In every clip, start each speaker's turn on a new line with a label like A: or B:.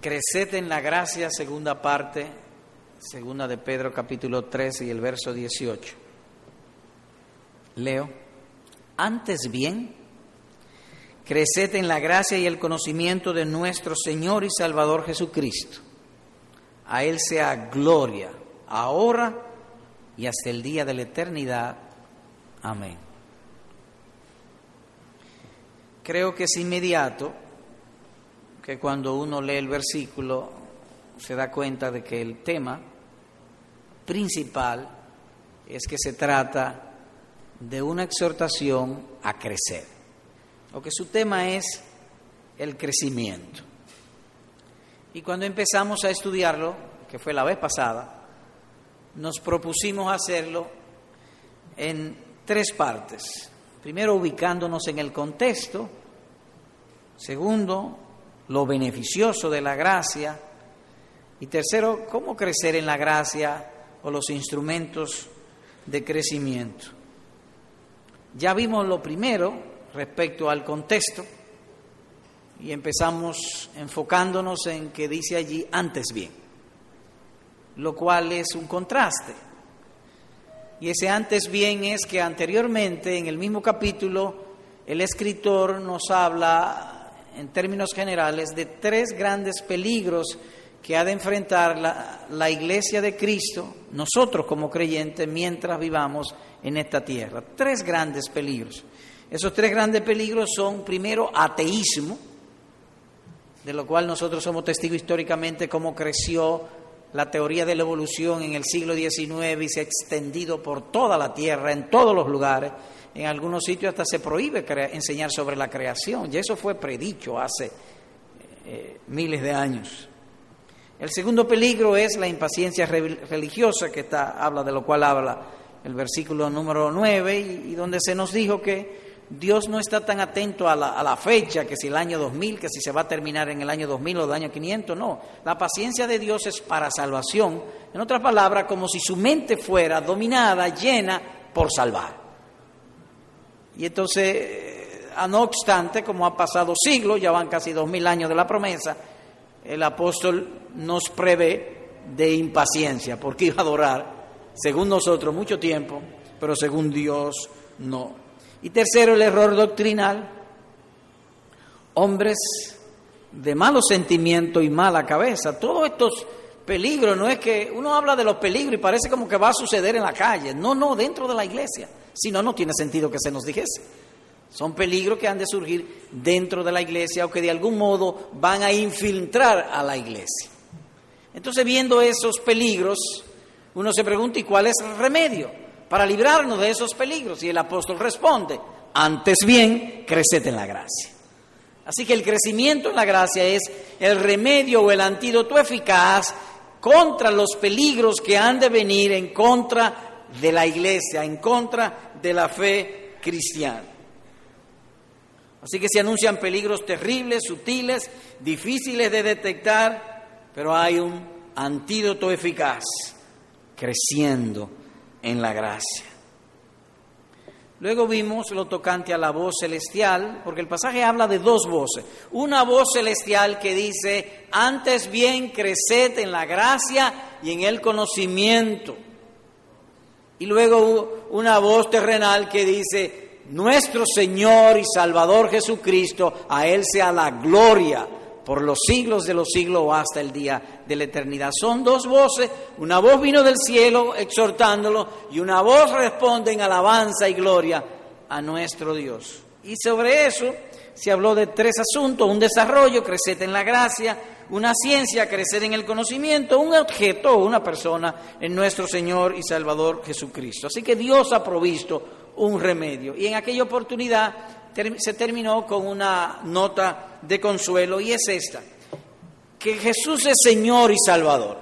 A: Creced en la gracia, segunda parte, segunda de Pedro capítulo 13 y el verso 18. Leo, antes bien, creced en la gracia y el conocimiento de nuestro Señor y Salvador Jesucristo. A Él sea gloria, ahora y hasta el día de la eternidad. Amén. Creo que es inmediato que cuando uno lee el versículo se da cuenta de que el tema principal es que se trata de una exhortación a crecer, o que su tema es el crecimiento. Y cuando empezamos a estudiarlo, que fue la vez pasada, nos propusimos hacerlo en tres partes. Primero, ubicándonos en el contexto. Segundo, lo beneficioso de la gracia. Y tercero, cómo crecer en la gracia o los instrumentos de crecimiento. Ya vimos lo primero respecto al contexto y empezamos enfocándonos en que dice allí antes bien, lo cual es un contraste. Y ese antes bien es que anteriormente en el mismo capítulo el escritor nos habla en términos generales, de tres grandes peligros que ha de enfrentar la, iglesia de Cristo, nosotros como creyentes, mientras vivamos en esta tierra. Tres grandes peligros. Esos tres grandes peligros son, primero, ateísmo, de lo cual nosotros somos testigos históricamente cómo creció la teoría de la evolución en el siglo XIX y se ha extendido por toda la tierra, en todos los lugares en algunos sitios hasta se prohíbe enseñar sobre la creación, y eso fue predicho hace eh, miles de años. El segundo peligro es la impaciencia religiosa, que está, habla de lo cual habla el versículo número 9, y, donde se nos dijo que Dios no está tan atento a la, fecha, que si el año 2000, que si se va a terminar en el año 2000 o el año 500, no. La paciencia de Dios es para salvación. En otras palabras, como si su mente fuera dominada, llena por salvar. Y entonces, no obstante, como ha pasado siglos, ya van casi dos mil años de la promesa, el apóstol nos prevé de impaciencia, porque iba a adorar, según nosotros, mucho tiempo, pero según Dios, no. Y tercero, el error doctrinal. Hombres de malos sentimientos y mala cabeza. Todos estos peligros, no es que uno habla de los peligros y parece como que va a suceder en la calle. No, no, dentro de la iglesia. Si no, no tiene sentido que se nos dijese. Son peligros que han de surgir dentro de la iglesia o que de algún modo van a infiltrar a la iglesia. Entonces, viendo esos peligros, uno se pregunta, ¿y cuál es el remedio para librarnos de esos peligros? Y el apóstol responde, antes bien, creced en la gracia. Así que el crecimiento en la gracia es el remedio o el antídoto eficaz contra los peligros que han de venir en contra de la iglesia, en contra de la fe cristiana. Así que se anuncian peligros terribles, sutiles, difíciles de detectar, pero hay un antídoto eficaz, creciendo en la gracia. Luego vimos lo tocante a la voz celestial, porque el pasaje habla de dos voces. Una voz celestial que dice, antes bien creced en la gracia y en el conocimiento. Y luego una voz terrenal que dice, nuestro Señor y Salvador Jesucristo, a Él sea la gloria por los siglos de los siglos o hasta el día de la eternidad. Son dos voces, una voz vino del cielo exhortándolo y una voz responde en alabanza y gloria a nuestro Dios. Y sobre eso se habló de tres asuntos, un desarrollo, crecer en la gracia, una ciencia, crecer en el conocimiento, un objeto o una persona en nuestro Señor y Salvador Jesucristo. Así que Dios ha provisto un remedio. Y en aquella oportunidad se terminó con una nota de consuelo y es esta, que Jesús es Señor y Salvador.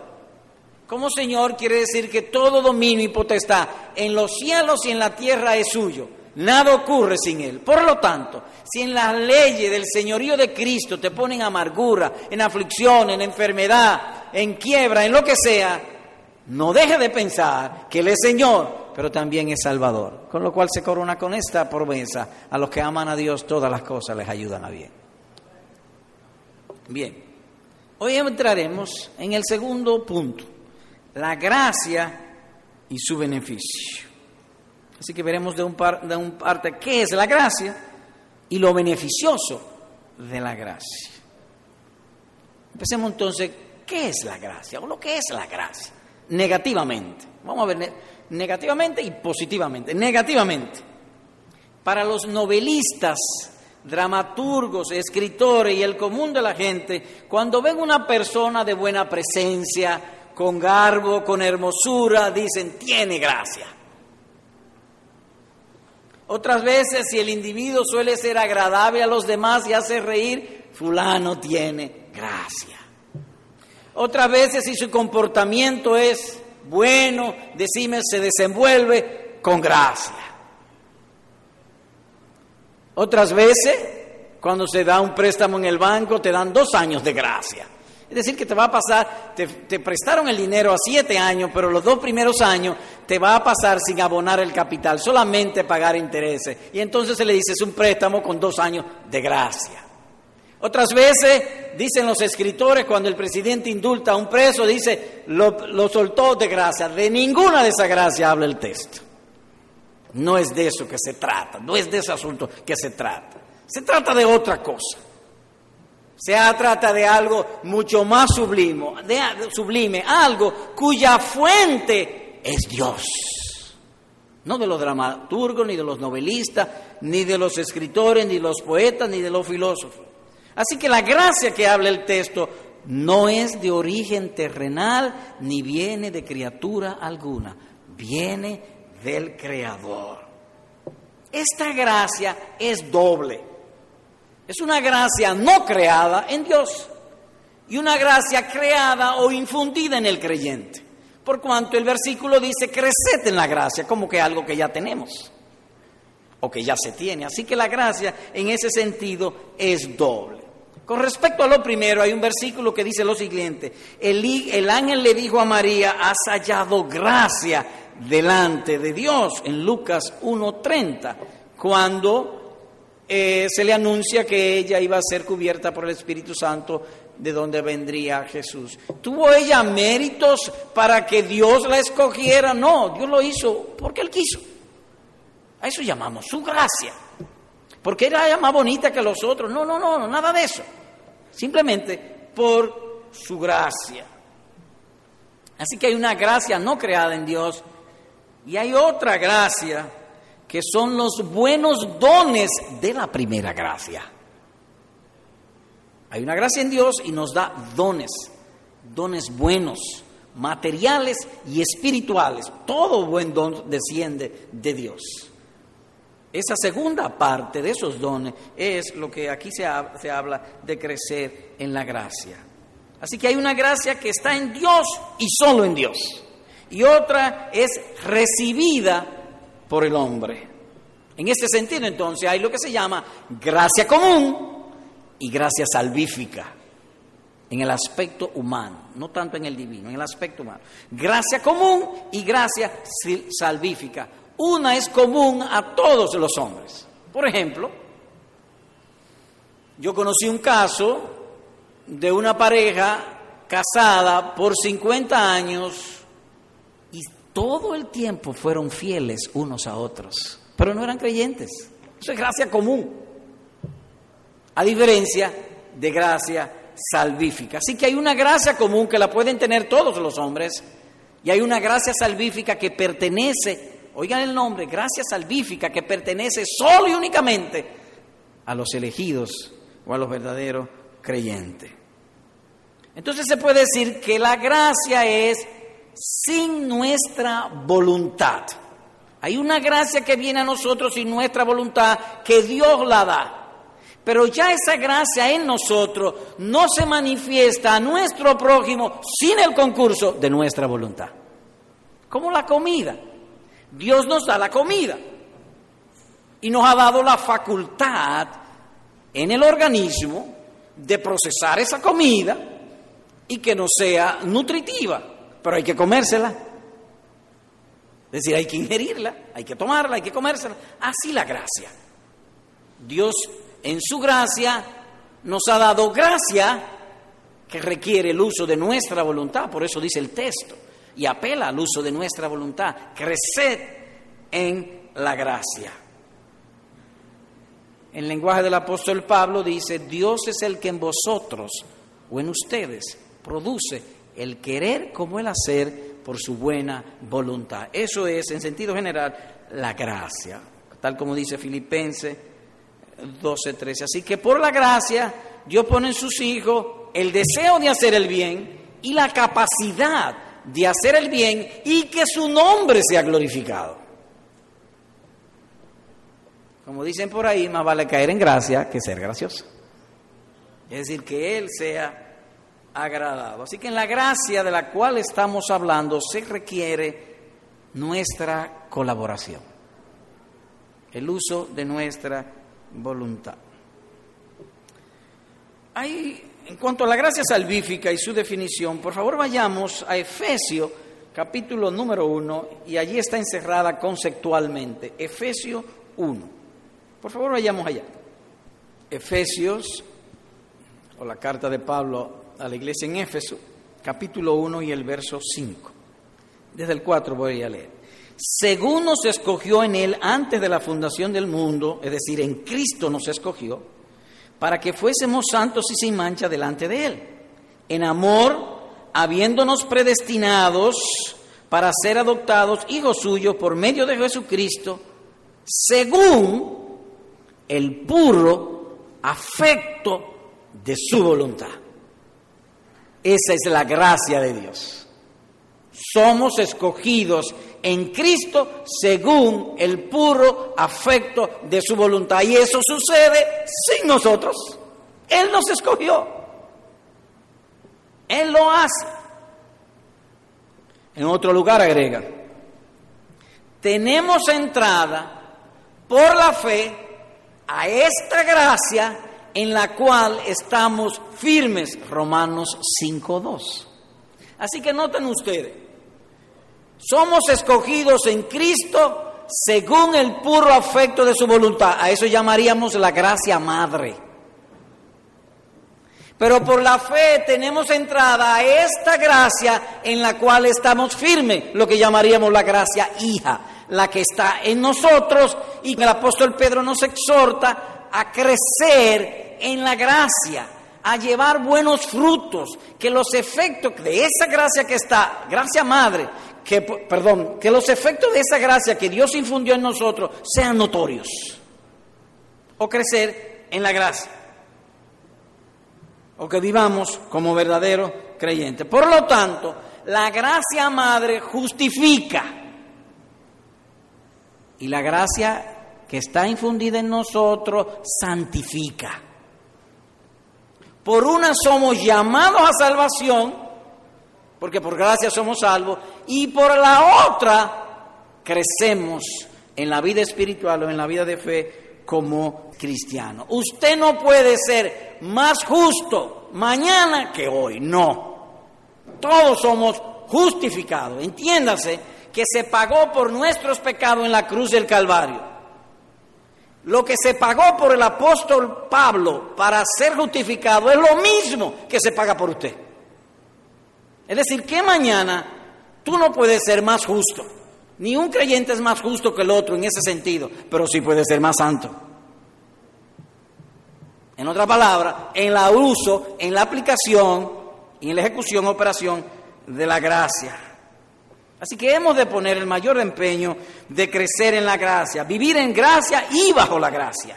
A: Como Señor quiere decir que todo dominio y potestad en los cielos y en la tierra es suyo. Nada ocurre sin Él. Por lo tanto, si en las leyes del señorío de Cristo te ponen amargura, en aflicción, en enfermedad, en quiebra, en lo que sea, no deje de pensar que Él es Señor, pero también es Salvador. Con lo cual se corona con esta promesa. A los que aman a Dios, todas las cosas les ayudan a bien. Bien. Hoy entraremos en el segundo punto, la gracia y su beneficio. Así que veremos de un, par, de un parte qué es la gracia y lo beneficioso de la gracia. Empecemos entonces, ¿qué es la gracia o lo que es la gracia? Negativamente. Vamos a ver negativamente y positivamente. Negativamente. Para los novelistas dramaturgos, escritores y el común de la gente, cuando ven una persona de buena presencia, con garbo, con hermosura, dicen, tiene gracia. Otras veces, si el individuo suele ser agradable a los demás y hace reír, fulano tiene gracia. Otras veces, si su comportamiento es bueno, decime, se desenvuelve con gracia. Otras veces, cuando se da un préstamo en el banco, te dan dos años de gracia. Es decir, que te va a pasar, te, prestaron el dinero a siete años, pero los dos primeros años te va a pasar sin abonar el capital, solamente pagar intereses. Y entonces se le dice, es un préstamo con dos años de gracia. Otras veces, dicen los escritores, cuando el presidente indulta a un preso, dice, lo, lo soltó de gracia. De ninguna de esas gracias habla el texto. No es de eso que se trata, no es de ese asunto que se trata. Se trata de otra cosa. Se trata de algo mucho más sublime, de, sublime, algo cuya fuente es Dios. No de los dramaturgos, ni de los novelistas, ni de los escritores, ni de los poetas, ni de los filósofos. Así que la gracia que habla el texto no es de origen terrenal, ni viene de criatura alguna, viene del Creador. Esta gracia es doble. Es una gracia no creada en Dios y una gracia creada o infundida en el creyente. Por cuanto el versículo dice, creced en la gracia, como que algo que ya tenemos o que ya se tiene. Así que la gracia en ese sentido es doble. Con respecto a lo primero, hay un versículo que dice lo siguiente, el, el ángel le dijo a María, has hallado gracia delante de Dios en Lucas 1.30, cuando eh, se le anuncia que ella iba a ser cubierta por el Espíritu Santo de donde vendría Jesús. ¿Tuvo ella méritos para que Dios la escogiera? No, Dios lo hizo porque Él quiso. A eso llamamos su gracia. Porque era más bonita que los otros. No, no, no, nada de eso. Simplemente por su gracia. Así que hay una gracia no creada en Dios y hay otra gracia que son los buenos dones de la primera gracia. Hay una gracia en Dios y nos da dones, dones buenos, materiales y espirituales. Todo buen don desciende de Dios. Esa segunda parte de esos dones es lo que aquí se, se habla de crecer en la gracia. Así que hay una gracia que está en Dios y solo en Dios y otra es recibida por el hombre. En este sentido, entonces, hay lo que se llama gracia común y gracia salvífica, en el aspecto humano, no tanto en el divino, en el aspecto humano. Gracia común y gracia salvífica. Una es común a todos los hombres. Por ejemplo, yo conocí un caso de una pareja casada por 50 años todo el tiempo fueron fieles unos a otros, pero no eran creyentes. Eso es gracia común, a diferencia de gracia salvífica. Así que hay una gracia común que la pueden tener todos los hombres y hay una gracia salvífica que pertenece, oigan el nombre, gracia salvífica que pertenece solo y únicamente a los elegidos o a los verdaderos creyentes. Entonces se puede decir que la gracia es sin nuestra voluntad. Hay una gracia que viene a nosotros sin nuestra voluntad, que Dios la da. Pero ya esa gracia en nosotros no se manifiesta a nuestro prójimo sin el concurso de nuestra voluntad. Como la comida. Dios nos da la comida y nos ha dado la facultad en el organismo de procesar esa comida y que no sea nutritiva pero hay que comérsela. Es decir, hay que ingerirla, hay que tomarla, hay que comérsela. Así la gracia. Dios en su gracia nos ha dado gracia que requiere el uso de nuestra voluntad, por eso dice el texto, y apela al uso de nuestra voluntad. Creced en la gracia. En lenguaje del apóstol Pablo dice, Dios es el que en vosotros o en ustedes produce el querer como el hacer por su buena voluntad. Eso es, en sentido general, la gracia, tal como dice Filipenses 12:13. Así que por la gracia Dios pone en sus hijos el deseo de hacer el bien y la capacidad de hacer el bien y que su nombre sea glorificado. Como dicen por ahí, más vale caer en gracia que ser gracioso. Es decir, que Él sea agradado. Así que en la gracia de la cual estamos hablando se requiere nuestra colaboración, el uso de nuestra voluntad. Hay, en cuanto a la gracia salvífica y su definición, por favor vayamos a Efesio capítulo número 1 y allí está encerrada conceptualmente. Efesio 1. Por favor vayamos allá. Efesios, o la carta de Pablo a la iglesia en Éfeso, capítulo 1 y el verso 5. Desde el 4 voy a leer. Según nos escogió en Él antes de la fundación del mundo, es decir, en Cristo nos escogió, para que fuésemos santos y sin mancha delante de Él. En amor, habiéndonos predestinados para ser adoptados hijos suyos por medio de Jesucristo, según el puro afecto de su voluntad. Esa es la gracia de Dios. Somos escogidos en Cristo según el puro afecto de su voluntad. Y eso sucede sin nosotros. Él nos escogió. Él lo hace. En otro lugar agrega, tenemos entrada por la fe a esta gracia en la cual estamos firmes. Romanos 5.2. Así que noten ustedes, somos escogidos en Cristo según el puro afecto de su voluntad. A eso llamaríamos la gracia madre. Pero por la fe tenemos entrada a esta gracia en la cual estamos firmes, lo que llamaríamos la gracia hija, la que está en nosotros y el apóstol Pedro nos exhorta a crecer en la gracia, a llevar buenos frutos, que los efectos de esa gracia que está, gracia madre, que, perdón, que los efectos de esa gracia que Dios infundió en nosotros sean notorios, o crecer en la gracia, o que vivamos como verdaderos creyentes. Por lo tanto, la gracia madre justifica y la gracia que está infundida en nosotros santifica. Por una somos llamados a salvación, porque por gracia somos salvos, y por la otra crecemos en la vida espiritual o en la vida de fe como cristiano. Usted no puede ser más justo mañana que hoy, no. Todos somos justificados. Entiéndase que se pagó por nuestros pecados en la cruz del Calvario. Lo que se pagó por el apóstol Pablo para ser justificado es lo mismo que se paga por usted. Es decir, que mañana tú no puedes ser más justo. Ni un creyente es más justo que el otro en ese sentido, pero sí puede ser más santo. En otra palabra, en la uso, en la aplicación y en la ejecución, operación de la gracia. Así que hemos de poner el mayor empeño de crecer en la gracia, vivir en gracia y bajo la gracia.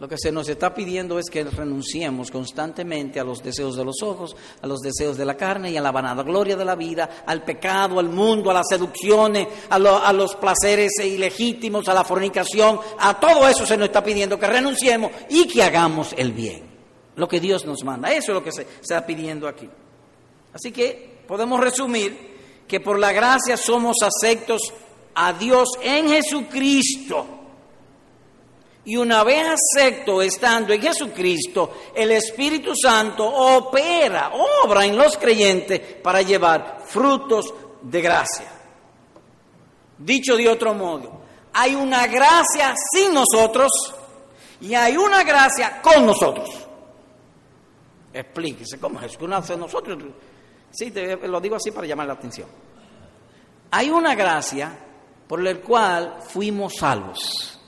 A: Lo que se nos está pidiendo es que renunciemos constantemente a los deseos de los ojos, a los deseos de la carne y a la vanagloria de la vida, al pecado, al mundo, a las seducciones, a, a, los placeres ilegítimos, a la fornicación. A todo eso se nos está pidiendo que renunciemos y que hagamos el bien. Lo que Dios nos manda. Eso es lo que se está pidiendo aquí. Así que podemos resumir que por la gracia somos aceptos a Dios en Jesucristo. Y una vez acepto estando en Jesucristo, el Espíritu Santo opera, obra en los creyentes para llevar frutos de gracia. Dicho de otro modo, hay una gracia sin nosotros y hay una gracia con nosotros. Explíquese, ¿cómo es? ¿Qué uno hace nosotros? Sí, te, lo digo así para llamar la atención. Hay una gracia por la cual fuimos salvos.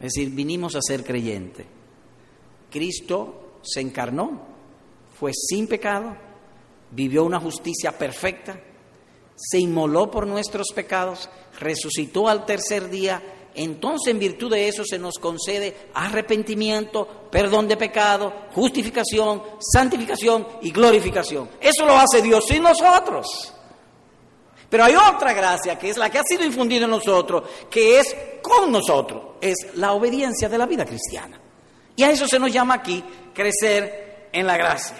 A: Es decir, vinimos a ser creyentes. Cristo se encarnó, fue sin pecado, vivió una justicia perfecta, se inmoló por nuestros pecados, resucitó al tercer día, entonces en virtud de eso se nos concede arrepentimiento, perdón de pecado, justificación, santificación y glorificación. Eso lo hace Dios sin nosotros. Pero hay otra gracia que es la que ha sido infundida en nosotros, que es con nosotros, es la obediencia de la vida cristiana. Y a eso se nos llama aquí crecer en la gracia.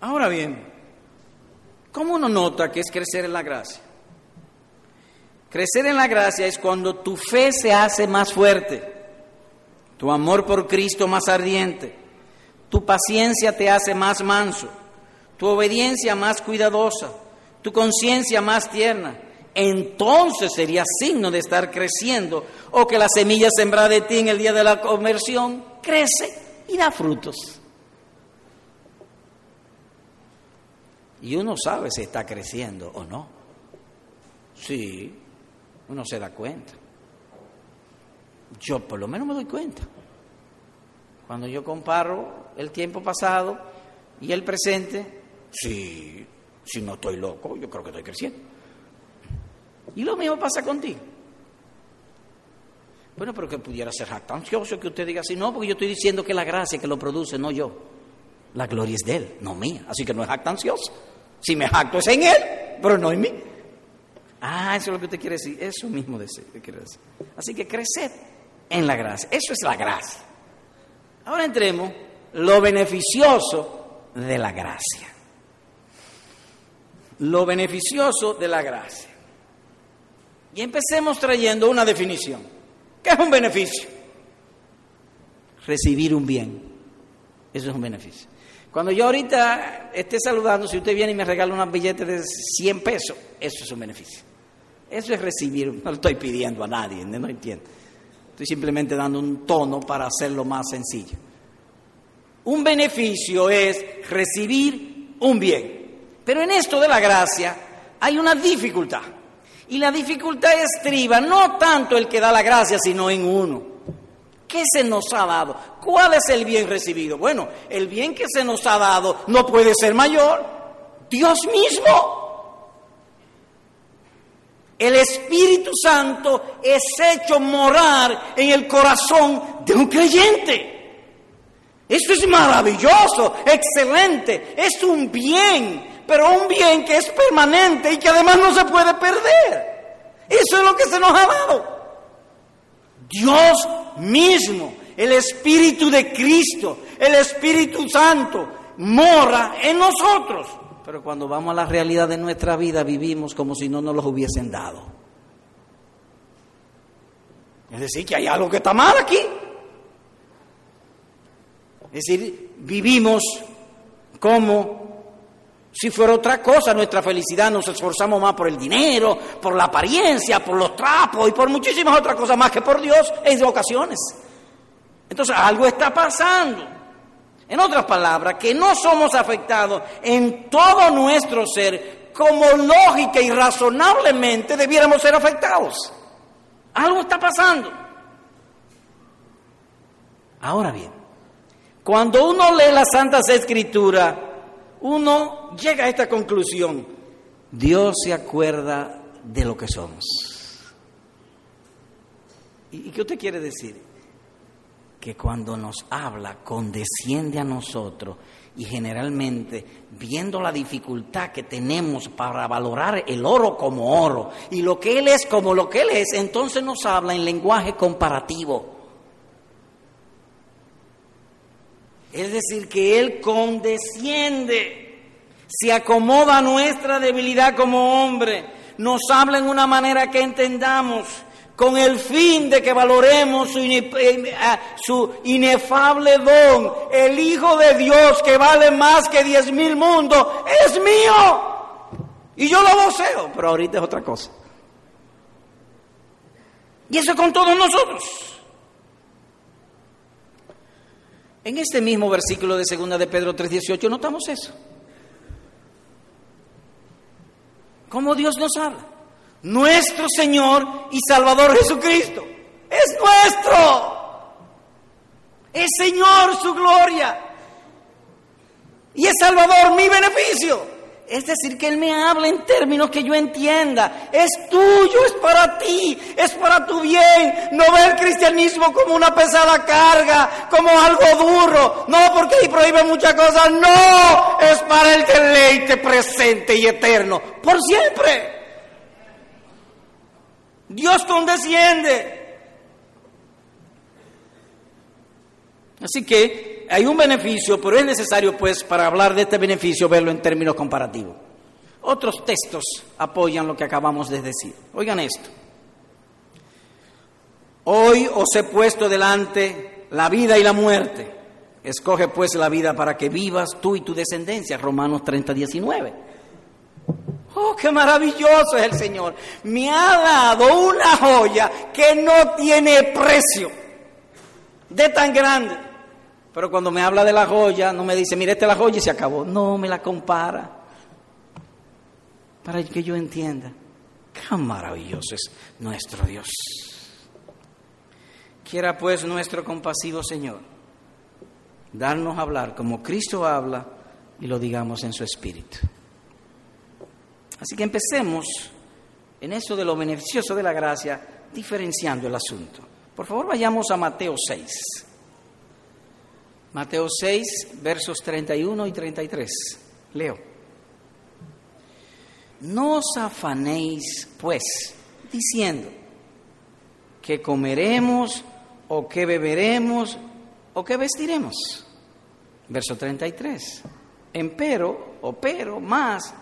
A: Ahora bien, ¿cómo uno nota que es crecer en la gracia? Crecer en la gracia es cuando tu fe se hace más fuerte, tu amor por Cristo más ardiente, tu paciencia te hace más manso, tu obediencia más cuidadosa, tu conciencia más tierna, entonces sería signo de estar creciendo o que la semilla sembrada de ti en el día de la conversión crece y da frutos. Y uno sabe si está creciendo o no. Sí, uno se da cuenta. Yo por lo menos me doy cuenta. Cuando yo comparo el tiempo pasado y el presente, sí, si no estoy loco, yo creo que estoy creciendo. Y lo mismo pasa contigo. Bueno, pero que pudiera ser jactancioso que usted diga así. No, porque yo estoy diciendo que la gracia que lo produce, no yo. La gloria es de Él, no mía. Así que no es jactancioso. Si me jacto es en Él, pero no en mí. Ah, eso es lo que usted quiere decir. Eso mismo quiere decir. Así que crecer en la gracia. Eso es la gracia. Ahora entremos lo beneficioso de la gracia. Lo beneficioso de la gracia. Y empecemos trayendo una definición. ¿Qué es un beneficio? Recibir un bien. Eso es un beneficio. Cuando yo ahorita esté saludando, si usted viene y me regala un billete de 100 pesos, eso es un beneficio. Eso es recibir, no lo estoy pidiendo a nadie, no entiendo. Estoy simplemente dando un tono para hacerlo más sencillo. Un beneficio es recibir un bien. Pero en esto de la gracia hay una dificultad. Y la dificultad estriba no tanto el que da la gracia, sino en uno. ¿Qué se nos ha dado? ¿Cuál es el bien recibido? Bueno, el bien que se nos ha dado no puede ser mayor. Dios mismo. El Espíritu Santo es hecho morar en el corazón de un creyente. Eso es maravilloso, excelente, es un bien pero un bien que es permanente y que además no se puede perder. Eso es lo que se nos ha dado. Dios mismo, el Espíritu de Cristo, el Espíritu Santo, mora en nosotros. Pero cuando vamos a la realidad de nuestra vida vivimos como si no nos los hubiesen dado. Es decir, que hay algo que está mal aquí. Es decir, vivimos como si fuera otra cosa, nuestra felicidad nos esforzamos más por el dinero, por la apariencia, por los trapos y por muchísimas otras cosas más que por Dios en ocasiones. Entonces algo está pasando. En otras palabras, que no somos afectados en todo nuestro ser como lógica y razonablemente debiéramos ser afectados. Algo está pasando. Ahora bien, cuando uno lee las Santas Escrituras, uno llega a esta conclusión. Dios se acuerda de lo que somos. ¿Y qué usted quiere decir? Que cuando nos habla, condesciende a nosotros y generalmente, viendo la dificultad que tenemos para valorar el oro como oro y lo que Él es como lo que Él es, entonces nos habla en lenguaje comparativo. Es decir, que Él condesciende, se acomoda a nuestra debilidad como hombre, nos habla en una manera que entendamos, con el fin de que valoremos su, eh, su inefable don. El Hijo de Dios que vale más que diez mil mundos es mío. Y yo lo voceo, pero ahorita es otra cosa. Y eso con todos nosotros. En este mismo versículo de 2 de Pedro 3:18 notamos eso. ¿Cómo Dios nos habla? Nuestro Señor y Salvador Jesucristo. Es nuestro. Es Señor su gloria. Y es Salvador mi beneficio. Es decir, que Él me habla en términos que yo entienda. Es tuyo, es para ti, es para tu bien. No ve el cristianismo como una pesada carga, como algo duro. No porque ahí prohíbe muchas cosas. No, es para el deleite presente y eterno. Por siempre. Dios condesciende. Así que hay un beneficio, pero es necesario, pues, para hablar de este beneficio, verlo en términos comparativos. Otros textos apoyan lo que acabamos de decir. Oigan esto. Hoy os he puesto delante la vida y la muerte. Escoge pues la vida para que vivas tú y tu descendencia. Romanos 30, 19. Oh, qué maravilloso es el Señor. Me ha dado una joya que no tiene precio. De tan grande. Pero cuando me habla de la joya, no me dice, mire, esta es la joya y se acabó. No, me la compara. Para que yo entienda. Qué maravilloso es nuestro Dios. Quiera pues nuestro compasivo Señor darnos a hablar como Cristo habla y lo digamos en su espíritu. Así que empecemos en eso de lo beneficioso de la gracia, diferenciando el asunto. Por favor, vayamos a Mateo 6. Mateo 6, versos 31 y 33. Leo. No os afanéis, pues, diciendo que comeremos o que beberemos o que vestiremos. Verso 33. Empero, o pero, más,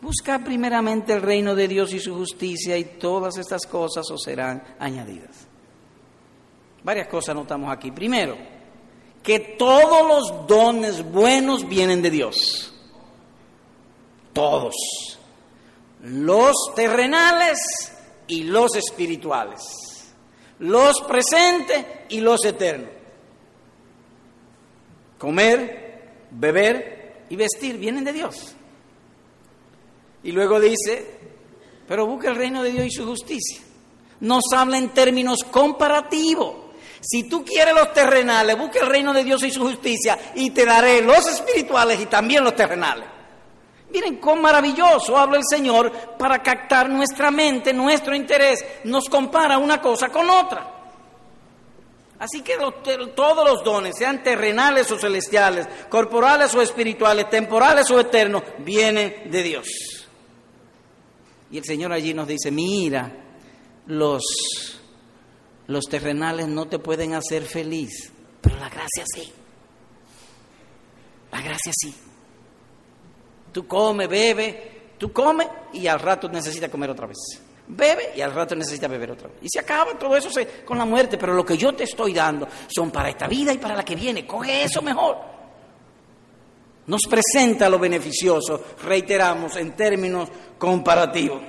A: busca primeramente el reino de Dios y su justicia y todas estas cosas os serán añadidas. Varias cosas notamos aquí. Primero, que todos los dones buenos vienen de Dios. Todos. Los terrenales y los espirituales. Los presentes y los eternos. Comer, beber y vestir vienen de Dios. Y luego dice, pero busca el reino de Dios y su justicia. Nos habla en términos comparativos. Si tú quieres los terrenales, busca el reino de Dios y su justicia y te daré los espirituales y también los terrenales. Miren cómo maravilloso habla el Señor para captar nuestra mente, nuestro interés. Nos compara una cosa con otra. Así que todos los dones, sean terrenales o celestiales, corporales o espirituales, temporales o eternos, vienen de Dios. Y el Señor allí nos dice, mira, los los terrenales no te pueden hacer feliz, pero la gracia sí. La gracia sí. Tú come, bebe, tú come y al rato necesitas comer otra vez. Bebe y al rato necesitas beber otra vez. Y se acaba todo eso con la muerte, pero lo que yo te estoy dando son para esta vida y para la que viene. Coge eso mejor. Nos presenta lo beneficioso, reiteramos, en términos comparativos.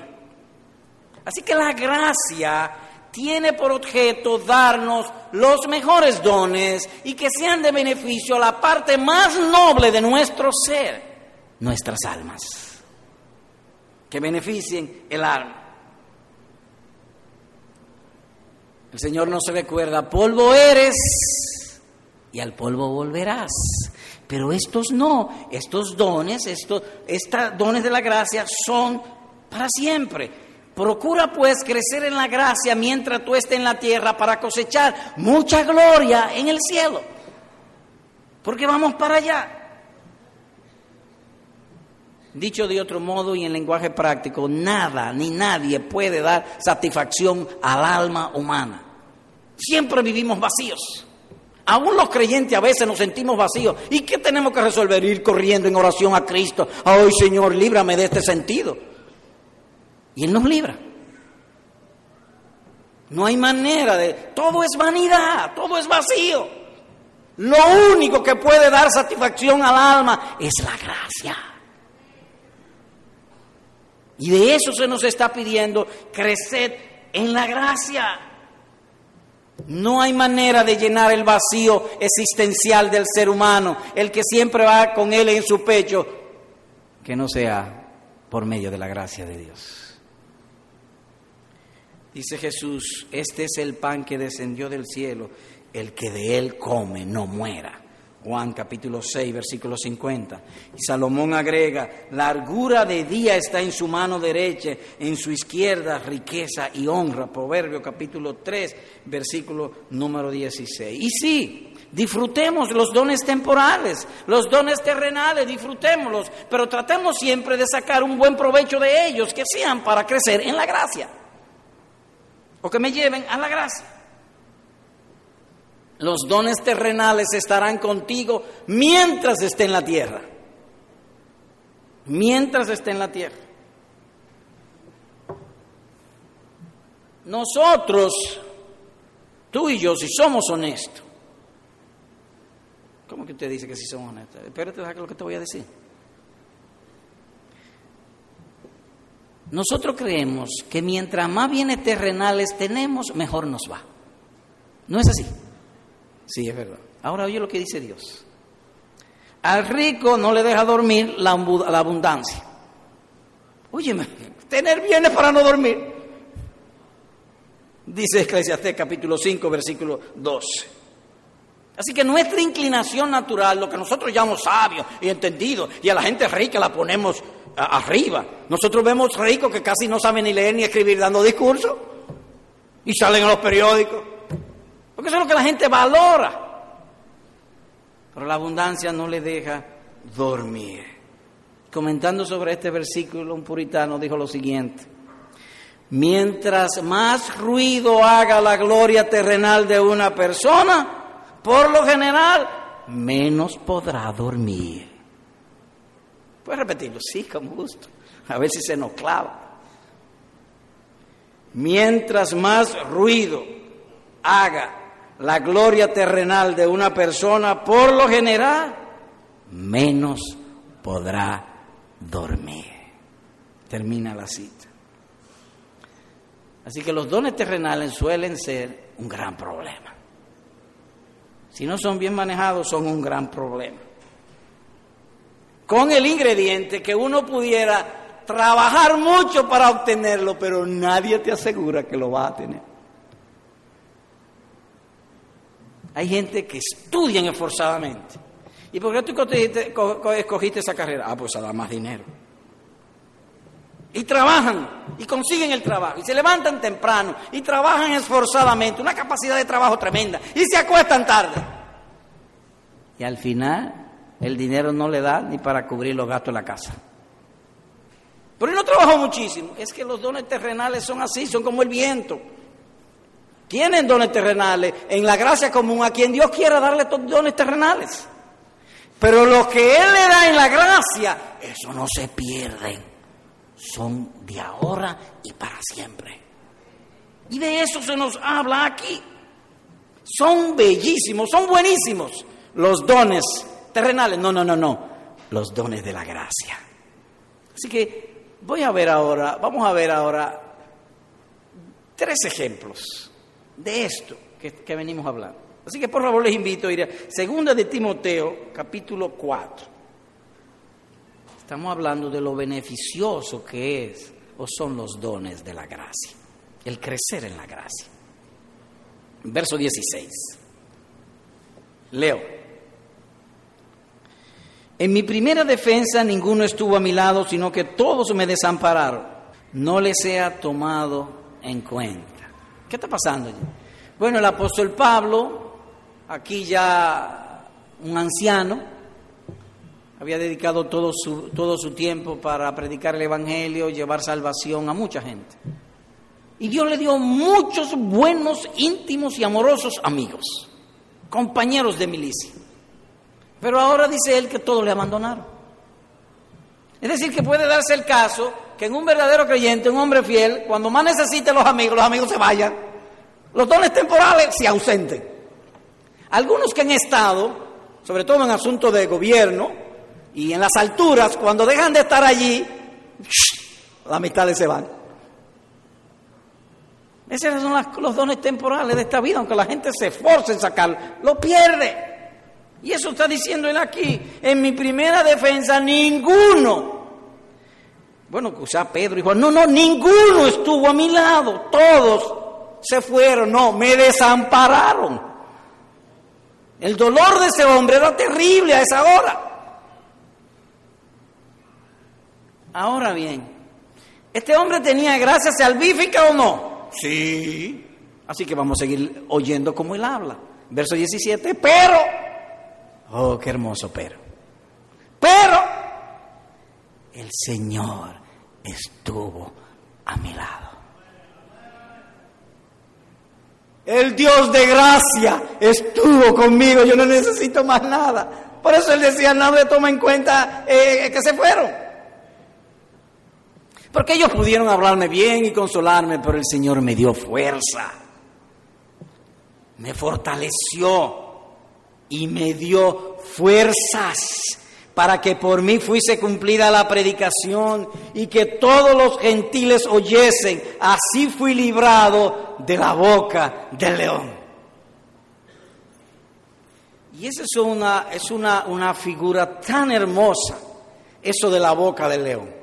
A: Así que la gracia tiene por objeto darnos los mejores dones y que sean de beneficio a la parte más noble de nuestro ser, nuestras almas, que beneficien el alma. El Señor nos recuerda, polvo eres y al polvo volverás. Pero estos no, estos dones, estos, estos dones de la gracia son para siempre. Procura pues crecer en la gracia mientras tú estés en la tierra para cosechar mucha gloria en el cielo. Porque vamos para allá. Dicho de otro modo y en lenguaje práctico, nada ni nadie puede dar satisfacción al alma humana. Siempre vivimos vacíos. Aún los creyentes a veces nos sentimos vacíos. ¿Y qué tenemos que resolver? Ir corriendo en oración a Cristo. Ay Señor, líbrame de este sentido. Y Él nos libra. No hay manera de... Todo es vanidad, todo es vacío. Lo único que puede dar satisfacción al alma es la gracia. Y de eso se nos está pidiendo crecer en la gracia. No hay manera de llenar el vacío existencial del ser humano, el que siempre va con él en su pecho, que no sea por medio de la gracia de Dios. Dice Jesús, este es el pan que descendió del cielo, el que de él come no muera. Juan capítulo 6, versículo 50. Y Salomón agrega, largura de día está en su mano derecha, en su izquierda riqueza y honra. Proverbio capítulo 3, versículo número 16. Y sí, disfrutemos los dones temporales, los dones terrenales, disfrutémoslos, pero tratemos siempre de sacar un buen provecho de ellos, que sean para crecer en la gracia, o que me lleven a la gracia. Los dones terrenales estarán contigo mientras esté en la tierra. Mientras esté en la tierra. Nosotros, tú y yo, si somos honestos, ¿cómo que usted dice que si somos honestos? Espérate, deja lo que te voy a decir. Nosotros creemos que mientras más bienes terrenales tenemos, mejor nos va. ¿No es así? Sí, es verdad. Ahora oye lo que dice Dios. Al rico no le deja dormir la, abundancia. Óyeme, tener bienes para no dormir. Dice Eclesiastés capítulo 5, versículo 12. Así que nuestra inclinación natural, lo que nosotros llamamos sabio y entendido, y a la gente rica la ponemos arriba. Nosotros vemos ricos que casi no saben ni leer ni escribir dando discursos y salen en los periódicos. Porque eso es lo que la gente valora. Pero la abundancia no le deja dormir. Comentando sobre este versículo, un puritano dijo lo siguiente. Mientras más ruido haga la gloria terrenal de una persona, por lo general, menos podrá dormir. ¿Puedes repetirlo? Sí, con gusto. A ver si se nos clava. Mientras más ruido haga la gloria terrenal de una persona, por lo general, menos podrá dormir. Termina la cita. Así que los dones terrenales suelen ser un gran problema. Si no son bien manejados, son un gran problema. Con el ingrediente que uno pudiera trabajar mucho para obtenerlo, pero nadie te asegura que lo va a tener. Hay gente que estudian esforzadamente. ¿Y por qué tú escogiste, esa carrera? Ah, pues a dar más dinero. Y trabajan y consiguen el trabajo y se levantan temprano y trabajan esforzadamente, una capacidad de trabajo tremenda y se acuestan tarde. Y al final el dinero no le da ni para cubrir los gastos de la casa. Pero él no trabajó muchísimo. Es que los dones terrenales son así, son como el viento tienen dones terrenales en la gracia común a quien Dios quiera darle dones terrenales. Pero lo que Él le da en la gracia, eso no se pierde. Son de ahora y para siempre. Y de eso se nos habla aquí. Son bellísimos, son buenísimos los dones terrenales. No, no, no, no. Los dones de la gracia. Así que voy a ver ahora, vamos a ver ahora tres ejemplos de esto que, venimos hablando. Así que por favor les invito a ir a Segunda de Timoteo, capítulo 4. Estamos hablando de lo beneficioso que es o son los dones de la gracia, el crecer en la gracia. Verso 16. Leo. En mi primera defensa ninguno estuvo a mi lado, sino que todos me desampararon. No les he tomado en cuenta. ¿Qué está pasando allí? Bueno, el apóstol Pablo, aquí ya un anciano, había dedicado todo su, todo su tiempo para predicar el Evangelio, llevar salvación a mucha gente. Y Dios le dio muchos buenos, íntimos y amorosos amigos, compañeros de milicia. Pero ahora dice él que todos le abandonaron. Es decir, que puede darse el caso que en un verdadero creyente, un hombre fiel, cuando más necesite los amigos, los amigos se vayan. Los dones temporales se ausenten. Algunos que han estado, sobre todo en asuntos de gobierno y en las alturas, cuando dejan de estar allí, la mitad se van. Esos son los dones temporales de esta vida, aunque la gente se esforce en sacarlo, lo pierde. Y eso está diciendo él aquí. En mi primera defensa, ninguno. Bueno, quizá Pedro dijo, no, no, ninguno estuvo a mi lado, todos se fueron, no, me desampararon. El dolor de ese hombre era terrible a esa hora. Ahora bien, ¿este hombre tenía gracia salvífica o no? Sí. Así que vamos a seguir oyendo como él habla. Verso 17, pero, oh, qué hermoso pero, pero el Señor estuvo a mi lado. El Dios de gracia estuvo conmigo, yo no necesito más nada. Por eso él decía, no me toma en cuenta eh, que se fueron. Porque ellos pudieron hablarme bien y consolarme, pero el Señor me dio fuerza, me fortaleció y me dio fuerzas para que por mí fuese cumplida la predicación y que todos los gentiles oyesen. Así fui librado de la boca del león. Y esa es una, es una, una figura tan hermosa, eso de la boca del león.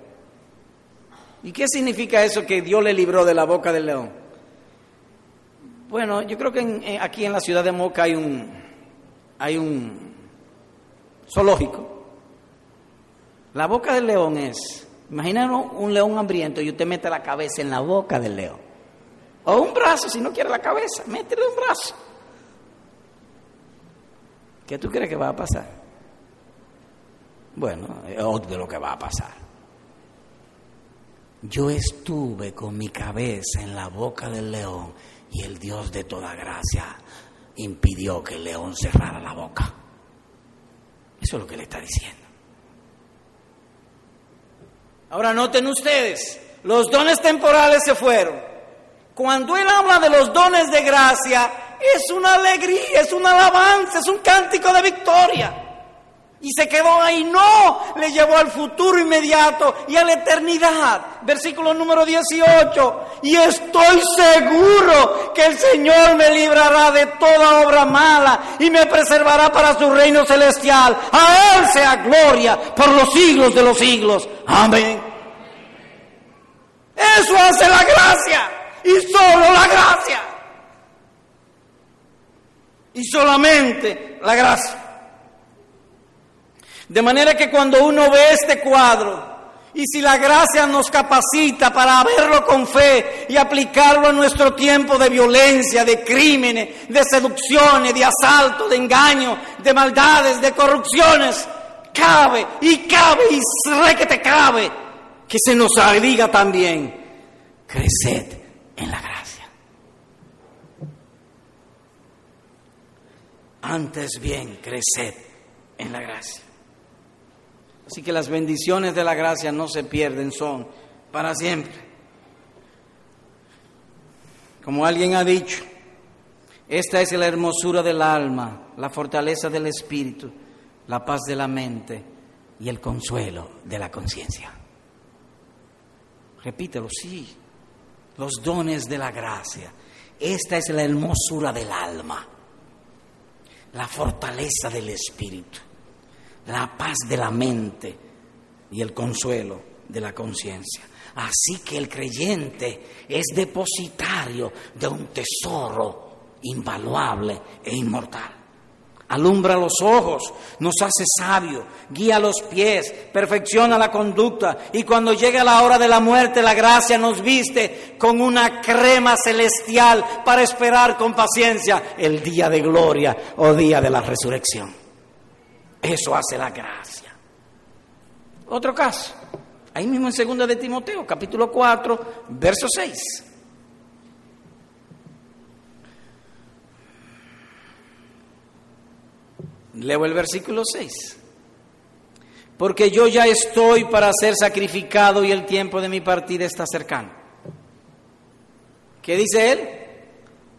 A: ¿Y qué significa eso que Dios le libró de la boca del león? Bueno, yo creo que aquí en la ciudad de Moca hay un, hay un zoológico. La boca del león es, imagínate un león hambriento y usted mete la cabeza en la boca del león. O un brazo, si no quiere la cabeza, métele un brazo. ¿Qué tú crees que va a pasar? Bueno, es de lo que va a pasar. Yo estuve con mi cabeza en la boca del león y el Dios de toda gracia impidió que el león cerrara la boca. Eso es lo que le está diciendo. Ahora noten ustedes, los dones temporales se fueron. Cuando él habla de los dones de gracia, es una alegría, es una alabanza, es un cántico de victoria. Y se quedó ahí, no, le llevó al futuro inmediato y a la eternidad. Versículo número 18. Y estoy seguro que el Señor me librará de toda obra mala y me preservará para su reino celestial. A Él sea gloria por los siglos de los siglos. Amén. Eso hace la gracia y solo la gracia. Y solamente la gracia. De manera que cuando uno ve este cuadro, y si la gracia nos capacita para verlo con fe y aplicarlo a nuestro tiempo de violencia, de crímenes, de seducciones, de asalto, de engaño, de maldades, de corrupciones, cabe y cabe y re que te cabe que se nos diga también, creced en la gracia. Antes bien, creced en la gracia. Así que las bendiciones de la gracia no se pierden, son para siempre. Como alguien ha dicho, esta es la hermosura del alma, la fortaleza del espíritu, la paz de la mente y el consuelo de la conciencia. Repítelo, sí, los dones de la gracia. Esta es la hermosura del alma, la fortaleza del espíritu la paz de la mente y el consuelo de la conciencia. Así que el creyente es depositario de un tesoro invaluable e inmortal. Alumbra los ojos, nos hace sabio, guía los pies, perfecciona la conducta y cuando llega la hora de la muerte la gracia nos viste con una crema celestial para esperar con paciencia el día de gloria o día de la resurrección. Eso hace la gracia. Otro caso, ahí mismo en segunda de Timoteo, capítulo 4, verso 6. Leo el versículo 6. Porque yo ya estoy para ser sacrificado y el tiempo de mi partida está cercano. ¿Qué dice él?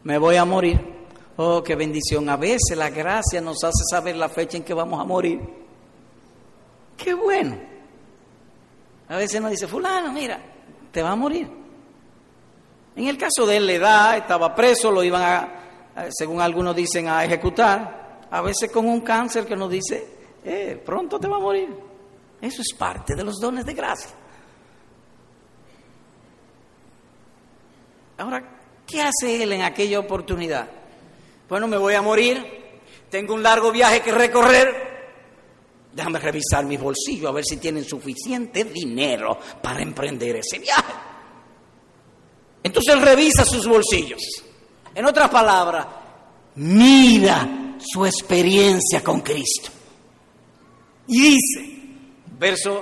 A: Me voy a morir. Oh, qué bendición. A veces la gracia nos hace saber la fecha en que vamos a morir. Qué bueno. A veces nos dice, fulano, mira, te va a morir. En el caso de él, la edad, estaba preso, lo iban a, según algunos dicen, a ejecutar, a veces con un cáncer que nos dice, eh, pronto te va a morir. Eso es parte de los dones de gracia. Ahora, ¿qué hace él en aquella oportunidad? Bueno, me voy a morir, tengo un largo viaje que recorrer, déjame revisar mis bolsillos a ver si tienen suficiente dinero para emprender ese viaje. Entonces él revisa sus bolsillos. En otras palabras, mira su experiencia con Cristo. Y dice, verso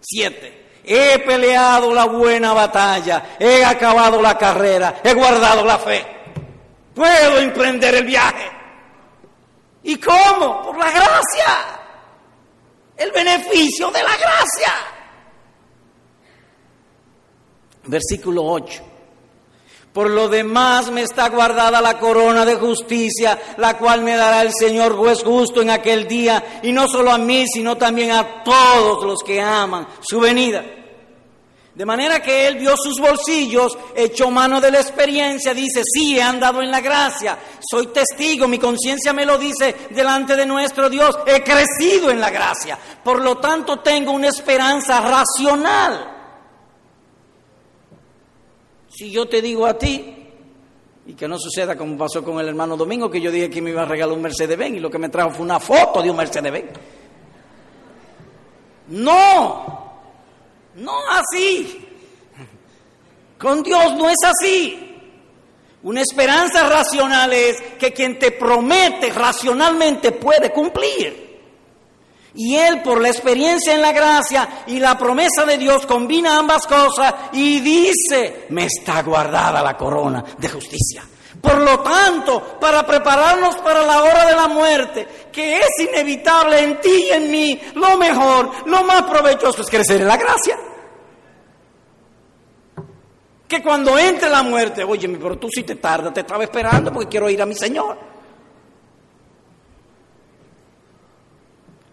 A: 7, he peleado la buena batalla, he acabado la carrera, he guardado la fe, puedo emprender el viaje. ¿Y cómo? Por la gracia, el beneficio de la gracia. Versículo 8. Por lo demás me está guardada la corona de justicia, la cual me dará el Señor juez justo en aquel día, y no solo a mí, sino también a todos los que aman su venida. De manera que él vio sus bolsillos, echó mano de la experiencia, dice, sí, he andado en la gracia, soy testigo, mi conciencia me lo dice delante de nuestro Dios, he crecido en la gracia, por lo tanto tengo una esperanza racional. Si yo te digo a ti, y que no suceda como pasó con el hermano Domingo, que yo dije que me iba a regalar un Mercedes-Benz y lo que me trajo fue una foto de un Mercedes-Benz. No, no así. Con Dios no es así. Una esperanza racional es que quien te promete racionalmente puede cumplir. Y él, por la experiencia en la gracia y la promesa de Dios, combina ambas cosas y dice, me está guardada la corona de justicia. Por lo tanto, para prepararnos para la hora de la muerte, que es inevitable en ti y en mí, lo mejor, lo más provechoso es crecer en la gracia. Que cuando entre la muerte, oye, pero tú si te tardas, te estaba esperando porque quiero ir a mi Señor.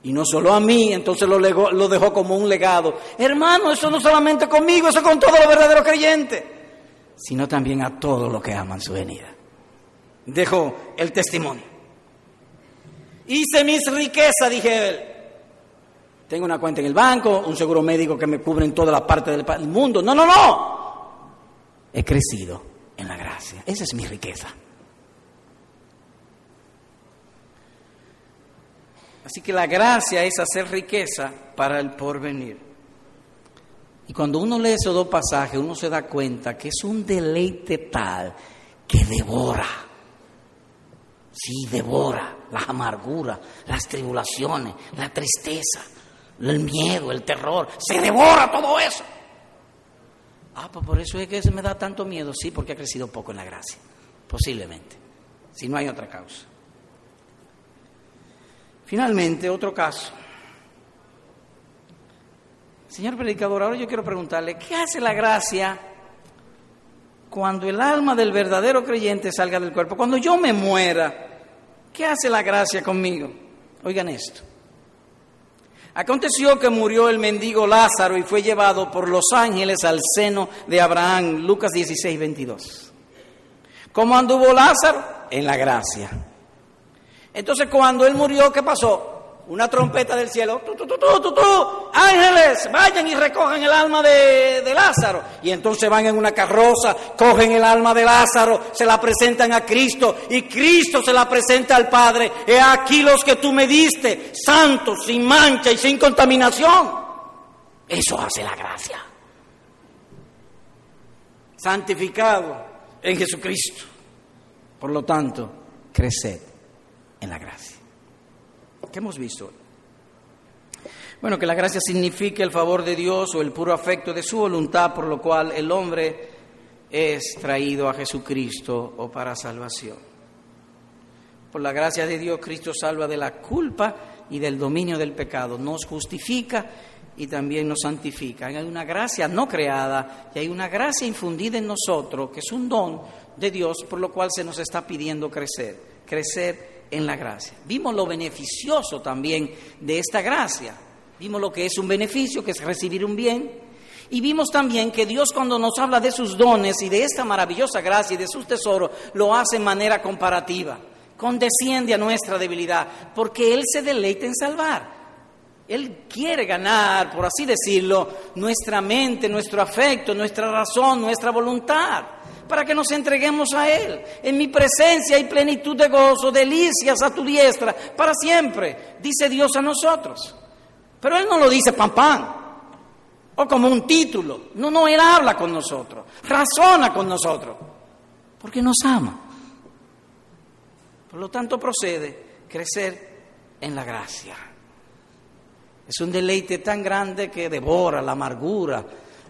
A: Y no solo a mí, entonces lo, lo dejó como un legado. Hermano, eso no solamente conmigo, eso con todos los verdaderos creyentes, sino también a todos los que aman su venida. Dejó el testimonio. Hice mis riquezas, dije él. Tengo una cuenta en el banco, un seguro médico que me cubre en toda la parte del mundo. No, no, no. He crecido en la gracia. Esa es mi riqueza. Así que la gracia es hacer riqueza para el porvenir. Y cuando uno lee esos dos pasajes, uno se da cuenta que es un deleite tal que devora. Sí, devora la amargura, las tribulaciones, la tristeza, el miedo, el terror. Se devora todo eso. Ah, pues por eso es que se me da tanto miedo. Sí, porque ha crecido poco en la gracia. Posiblemente. Si no hay otra causa. Finalmente, otro caso. Señor predicador, ahora yo quiero preguntarle, ¿qué hace la gracia cuando el alma del verdadero creyente salga del cuerpo? Cuando yo me muera, ¿qué hace la gracia conmigo? Oigan esto. Aconteció que murió el mendigo Lázaro y fue llevado por los ángeles al seno de Abraham, Lucas 16, 22. ¿Cómo anduvo Lázaro? En la gracia. Entonces cuando él murió, ¿qué pasó? Una trompeta del cielo, ángeles, vayan y recogen el alma de, de, Lázaro. Y entonces van en una carroza, cogen el alma de Lázaro, se la presentan a Cristo y Cristo se la presenta al Padre. He aquí los que tú me diste, santos, sin mancha y sin contaminación. Eso hace la gracia. Santificado en Jesucristo. Por lo tanto, creced en la gracia. ¿Qué hemos visto? Bueno, que la gracia significa el favor de Dios o el puro afecto de su voluntad, por lo cual el hombre es traído a Jesucristo o para salvación. Por la gracia de Dios, Cristo salva de la culpa y del dominio del pecado, nos justifica y también nos santifica. Hay una gracia no creada y hay una gracia infundida en nosotros, que es un don de Dios, por lo cual se nos está pidiendo crecer, crecer en la gracia. Vimos lo beneficioso también de esta gracia. Vimos lo que es un beneficio, que es recibir un bien. Y vimos también que Dios cuando nos habla de sus dones y de esta maravillosa gracia y de sus tesoros, lo hace en manera comparativa. Condesciende a nuestra debilidad, porque Él se deleita en salvar. Él quiere ganar, por así decirlo, nuestra mente, nuestro afecto, nuestra razón, nuestra voluntad, para que nos entreguemos a Él. En mi presencia hay plenitud de gozo, delicias a tu diestra, para siempre, dice Dios a nosotros. Pero Él no lo dice pam pam, o como un título. No, no, Él habla con nosotros, razona con nosotros, porque nos ama. Por lo tanto, procede crecer en la gracia. Es un deleite tan grande que devora la amargura,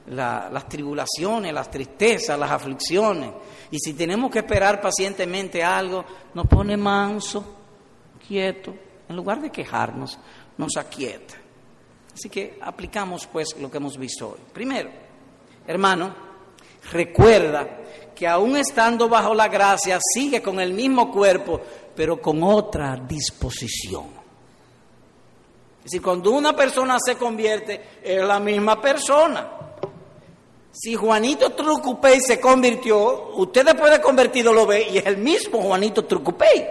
A: las tribulaciones, las tristezas, las aflicciones. Y si tenemos que esperar pacientemente algo, nos pone manso, quieto. En lugar de quejarnos, nos aquieta. Así que aplicamos pues lo que hemos visto hoy. Primero, hermano, recuerda que aún estando bajo la gracia, sigue con el mismo cuerpo, pero con otra disposición. Es decir, cuando una persona se convierte, es la misma persona. Si Juanito Trucupey se convirtió, usted después de convertido lo ve y es el mismo Juanito Trucupey,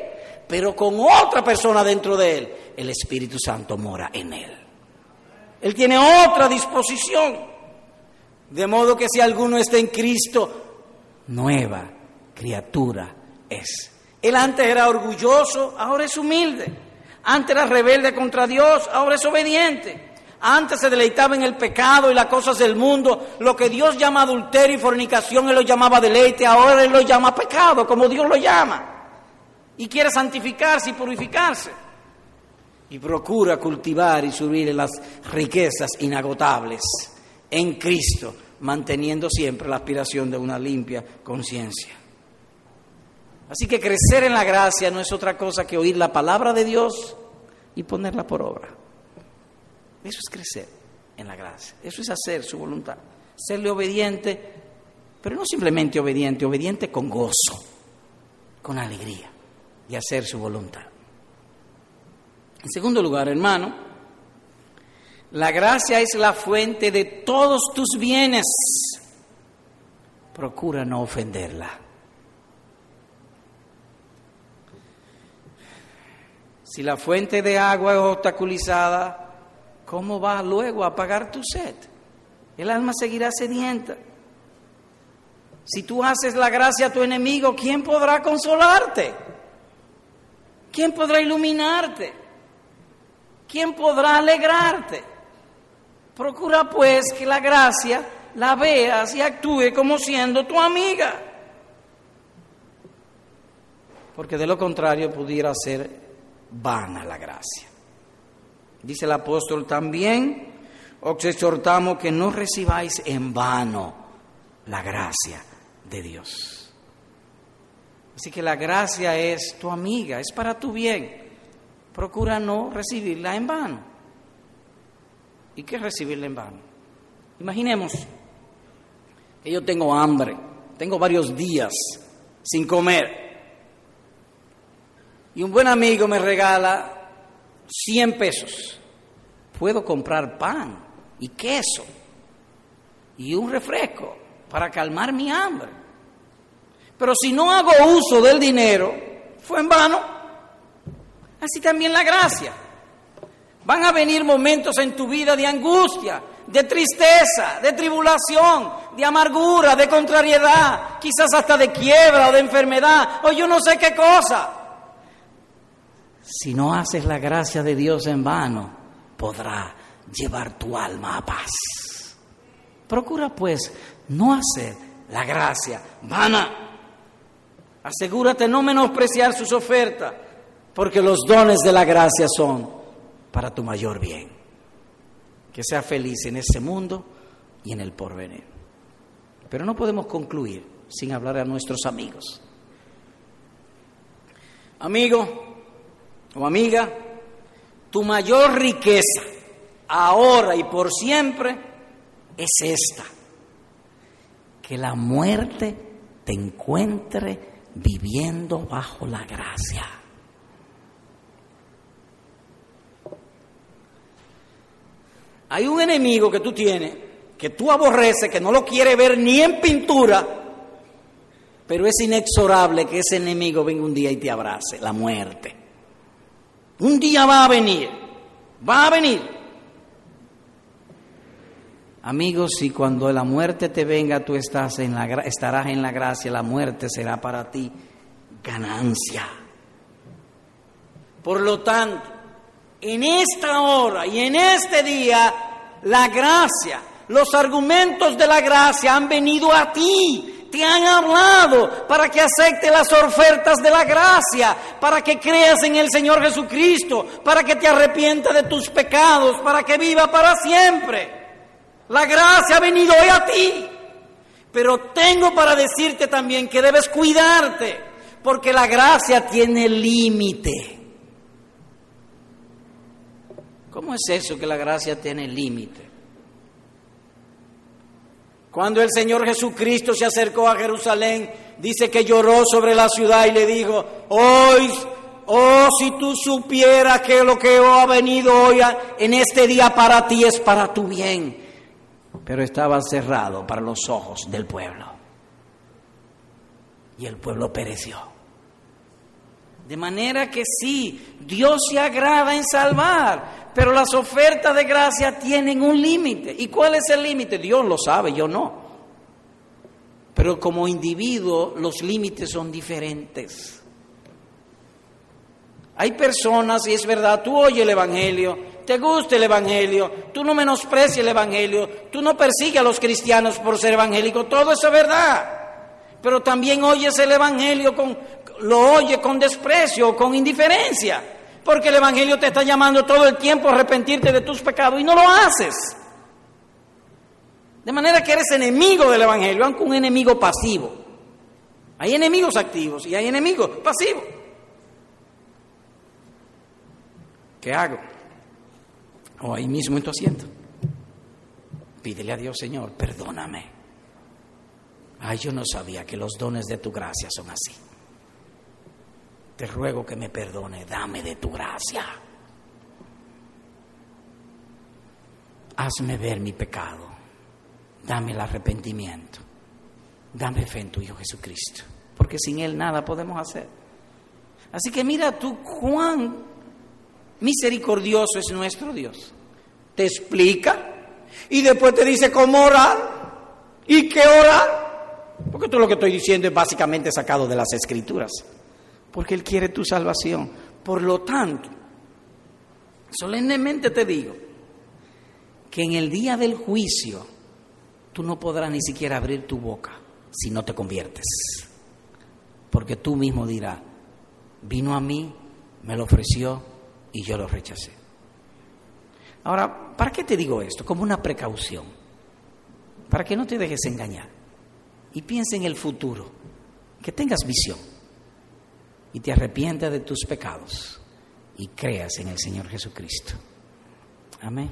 A: pero con otra persona dentro de él. El Espíritu Santo mora en él. Él tiene otra disposición. De modo que si alguno está en Cristo, nueva criatura es. Él antes era orgulloso, ahora es humilde. Antes era rebelde contra Dios, ahora es obediente. Antes se deleitaba en el pecado y las cosas del mundo. Lo que Dios llama adulterio y fornicación, Él lo llamaba deleite, ahora Él lo llama pecado, como Dios lo llama. Y quiere santificarse y purificarse. Y procura cultivar y subir las riquezas inagotables en Cristo, manteniendo siempre la aspiración de una limpia conciencia. Así que crecer en la gracia no es otra cosa que oír la palabra de Dios y ponerla por obra. Eso es crecer en la gracia, eso es hacer su voluntad, serle obediente, pero no simplemente obediente, obediente con gozo, con alegría y hacer su voluntad. En segundo lugar, hermano, la gracia es la fuente de todos tus bienes. Procura no ofenderla. Si la fuente de agua es obstaculizada, ¿cómo vas luego a apagar tu sed? El alma seguirá sedienta. Si tú haces la gracia a tu enemigo, ¿quién podrá consolarte? ¿Quién podrá iluminarte? ¿Quién podrá alegrarte? Procura pues que la gracia la veas y actúe como siendo tu amiga. Porque de lo contrario pudiera ser vana la gracia. Dice el apóstol también, os exhortamos que no recibáis en vano la gracia de Dios. Así que la gracia es tu amiga, es para tu bien. Procura no recibirla en vano. ¿Y qué recibirla en vano? Imaginemos que yo tengo hambre, tengo varios días sin comer y un buen amigo me regala 100 pesos, puedo comprar pan y queso y un refresco para calmar mi hambre. Pero si no hago uso del dinero, fue en vano. Así también la gracia. Van a venir momentos en tu vida de angustia, de tristeza, de tribulación, de amargura, de contrariedad, quizás hasta de quiebra o de enfermedad, o yo no sé qué cosa si no haces la gracia de Dios en vano, podrá llevar tu alma a paz. Procura pues no hacer la gracia vana. Asegúrate no menospreciar sus ofertas, porque los dones de la gracia son para tu mayor bien. Que sea feliz en este mundo y en el porvenir. Pero no podemos concluir sin hablar a nuestros amigos. Amigo, o amiga, tu mayor riqueza, ahora y por siempre, es esta, que la muerte te encuentre viviendo bajo la gracia. Hay un enemigo que tú tienes
B: que tú aborreces, que no lo quiere ver ni en pintura, pero es inexorable que ese enemigo venga un día y te abrace, la muerte. Un día va a venir, va a venir.
A: Amigos, si cuando la muerte te venga tú estás en la, estarás en la gracia, la muerte será para ti ganancia. Por lo tanto, en esta hora y en este día, la gracia, los argumentos de la gracia han venido a ti, te han hablado para que acepte las ofertas de la gracia, para que creas en el Señor Jesucristo, para que te arrepientas de tus pecados, para que viva para siempre. La gracia ha venido hoy a ti. Pero tengo para decirte también que debes cuidarte, porque la gracia tiene límite. ¿Cómo es eso que la gracia tiene límite? Cuando el Señor Jesucristo se acercó a Jerusalén, dice que lloró sobre la ciudad y le dijo, hoy, oh, si tú supieras que lo que ha venido hoy en este día para ti es para tu bien, pero estaba cerrado para los ojos del pueblo. Y el pueblo pereció. De manera que sí, Dios se agrada en salvar, pero las ofertas de gracia tienen un límite. ¿Y cuál es el límite? Dios lo sabe, yo no. Pero como individuo los límites son diferentes. Hay personas, y es verdad, tú oyes el Evangelio, te gusta el Evangelio, tú no menosprecias el Evangelio, tú no persigues a los cristianos por ser evangélico, todo eso es verdad. Pero también oyes el Evangelio, con, lo oyes con desprecio con indiferencia. Porque el Evangelio te está llamando todo el tiempo a arrepentirte de tus pecados y no lo haces. De manera que eres enemigo del Evangelio, aunque un enemigo pasivo. Hay enemigos activos y hay enemigos pasivos. ¿Qué hago? O ahí mismo en tu asiento. Pídele a Dios, Señor, perdóname. Ay, yo no sabía que los dones de tu gracia son así te ruego que me perdone, dame de tu gracia. Hazme ver mi pecado, dame el arrepentimiento, dame fe en tu Hijo Jesucristo, porque sin Él nada podemos hacer. Así que mira tú cuán misericordioso es nuestro Dios. Te explica y después te dice cómo orar y qué orar. Porque todo lo que estoy diciendo es básicamente sacado de las escrituras porque Él quiere tu salvación. Por lo tanto, solemnemente te digo que en el día del juicio tú no podrás ni siquiera abrir tu boca si no te conviertes. Porque tú mismo dirás, vino a mí, me lo ofreció y yo lo rechacé. Ahora, ¿para qué te digo esto? Como una precaución, para que no te dejes engañar y piense en el futuro, que tengas visión y te arrepientas de tus pecados y creas en el Señor Jesucristo. Amén.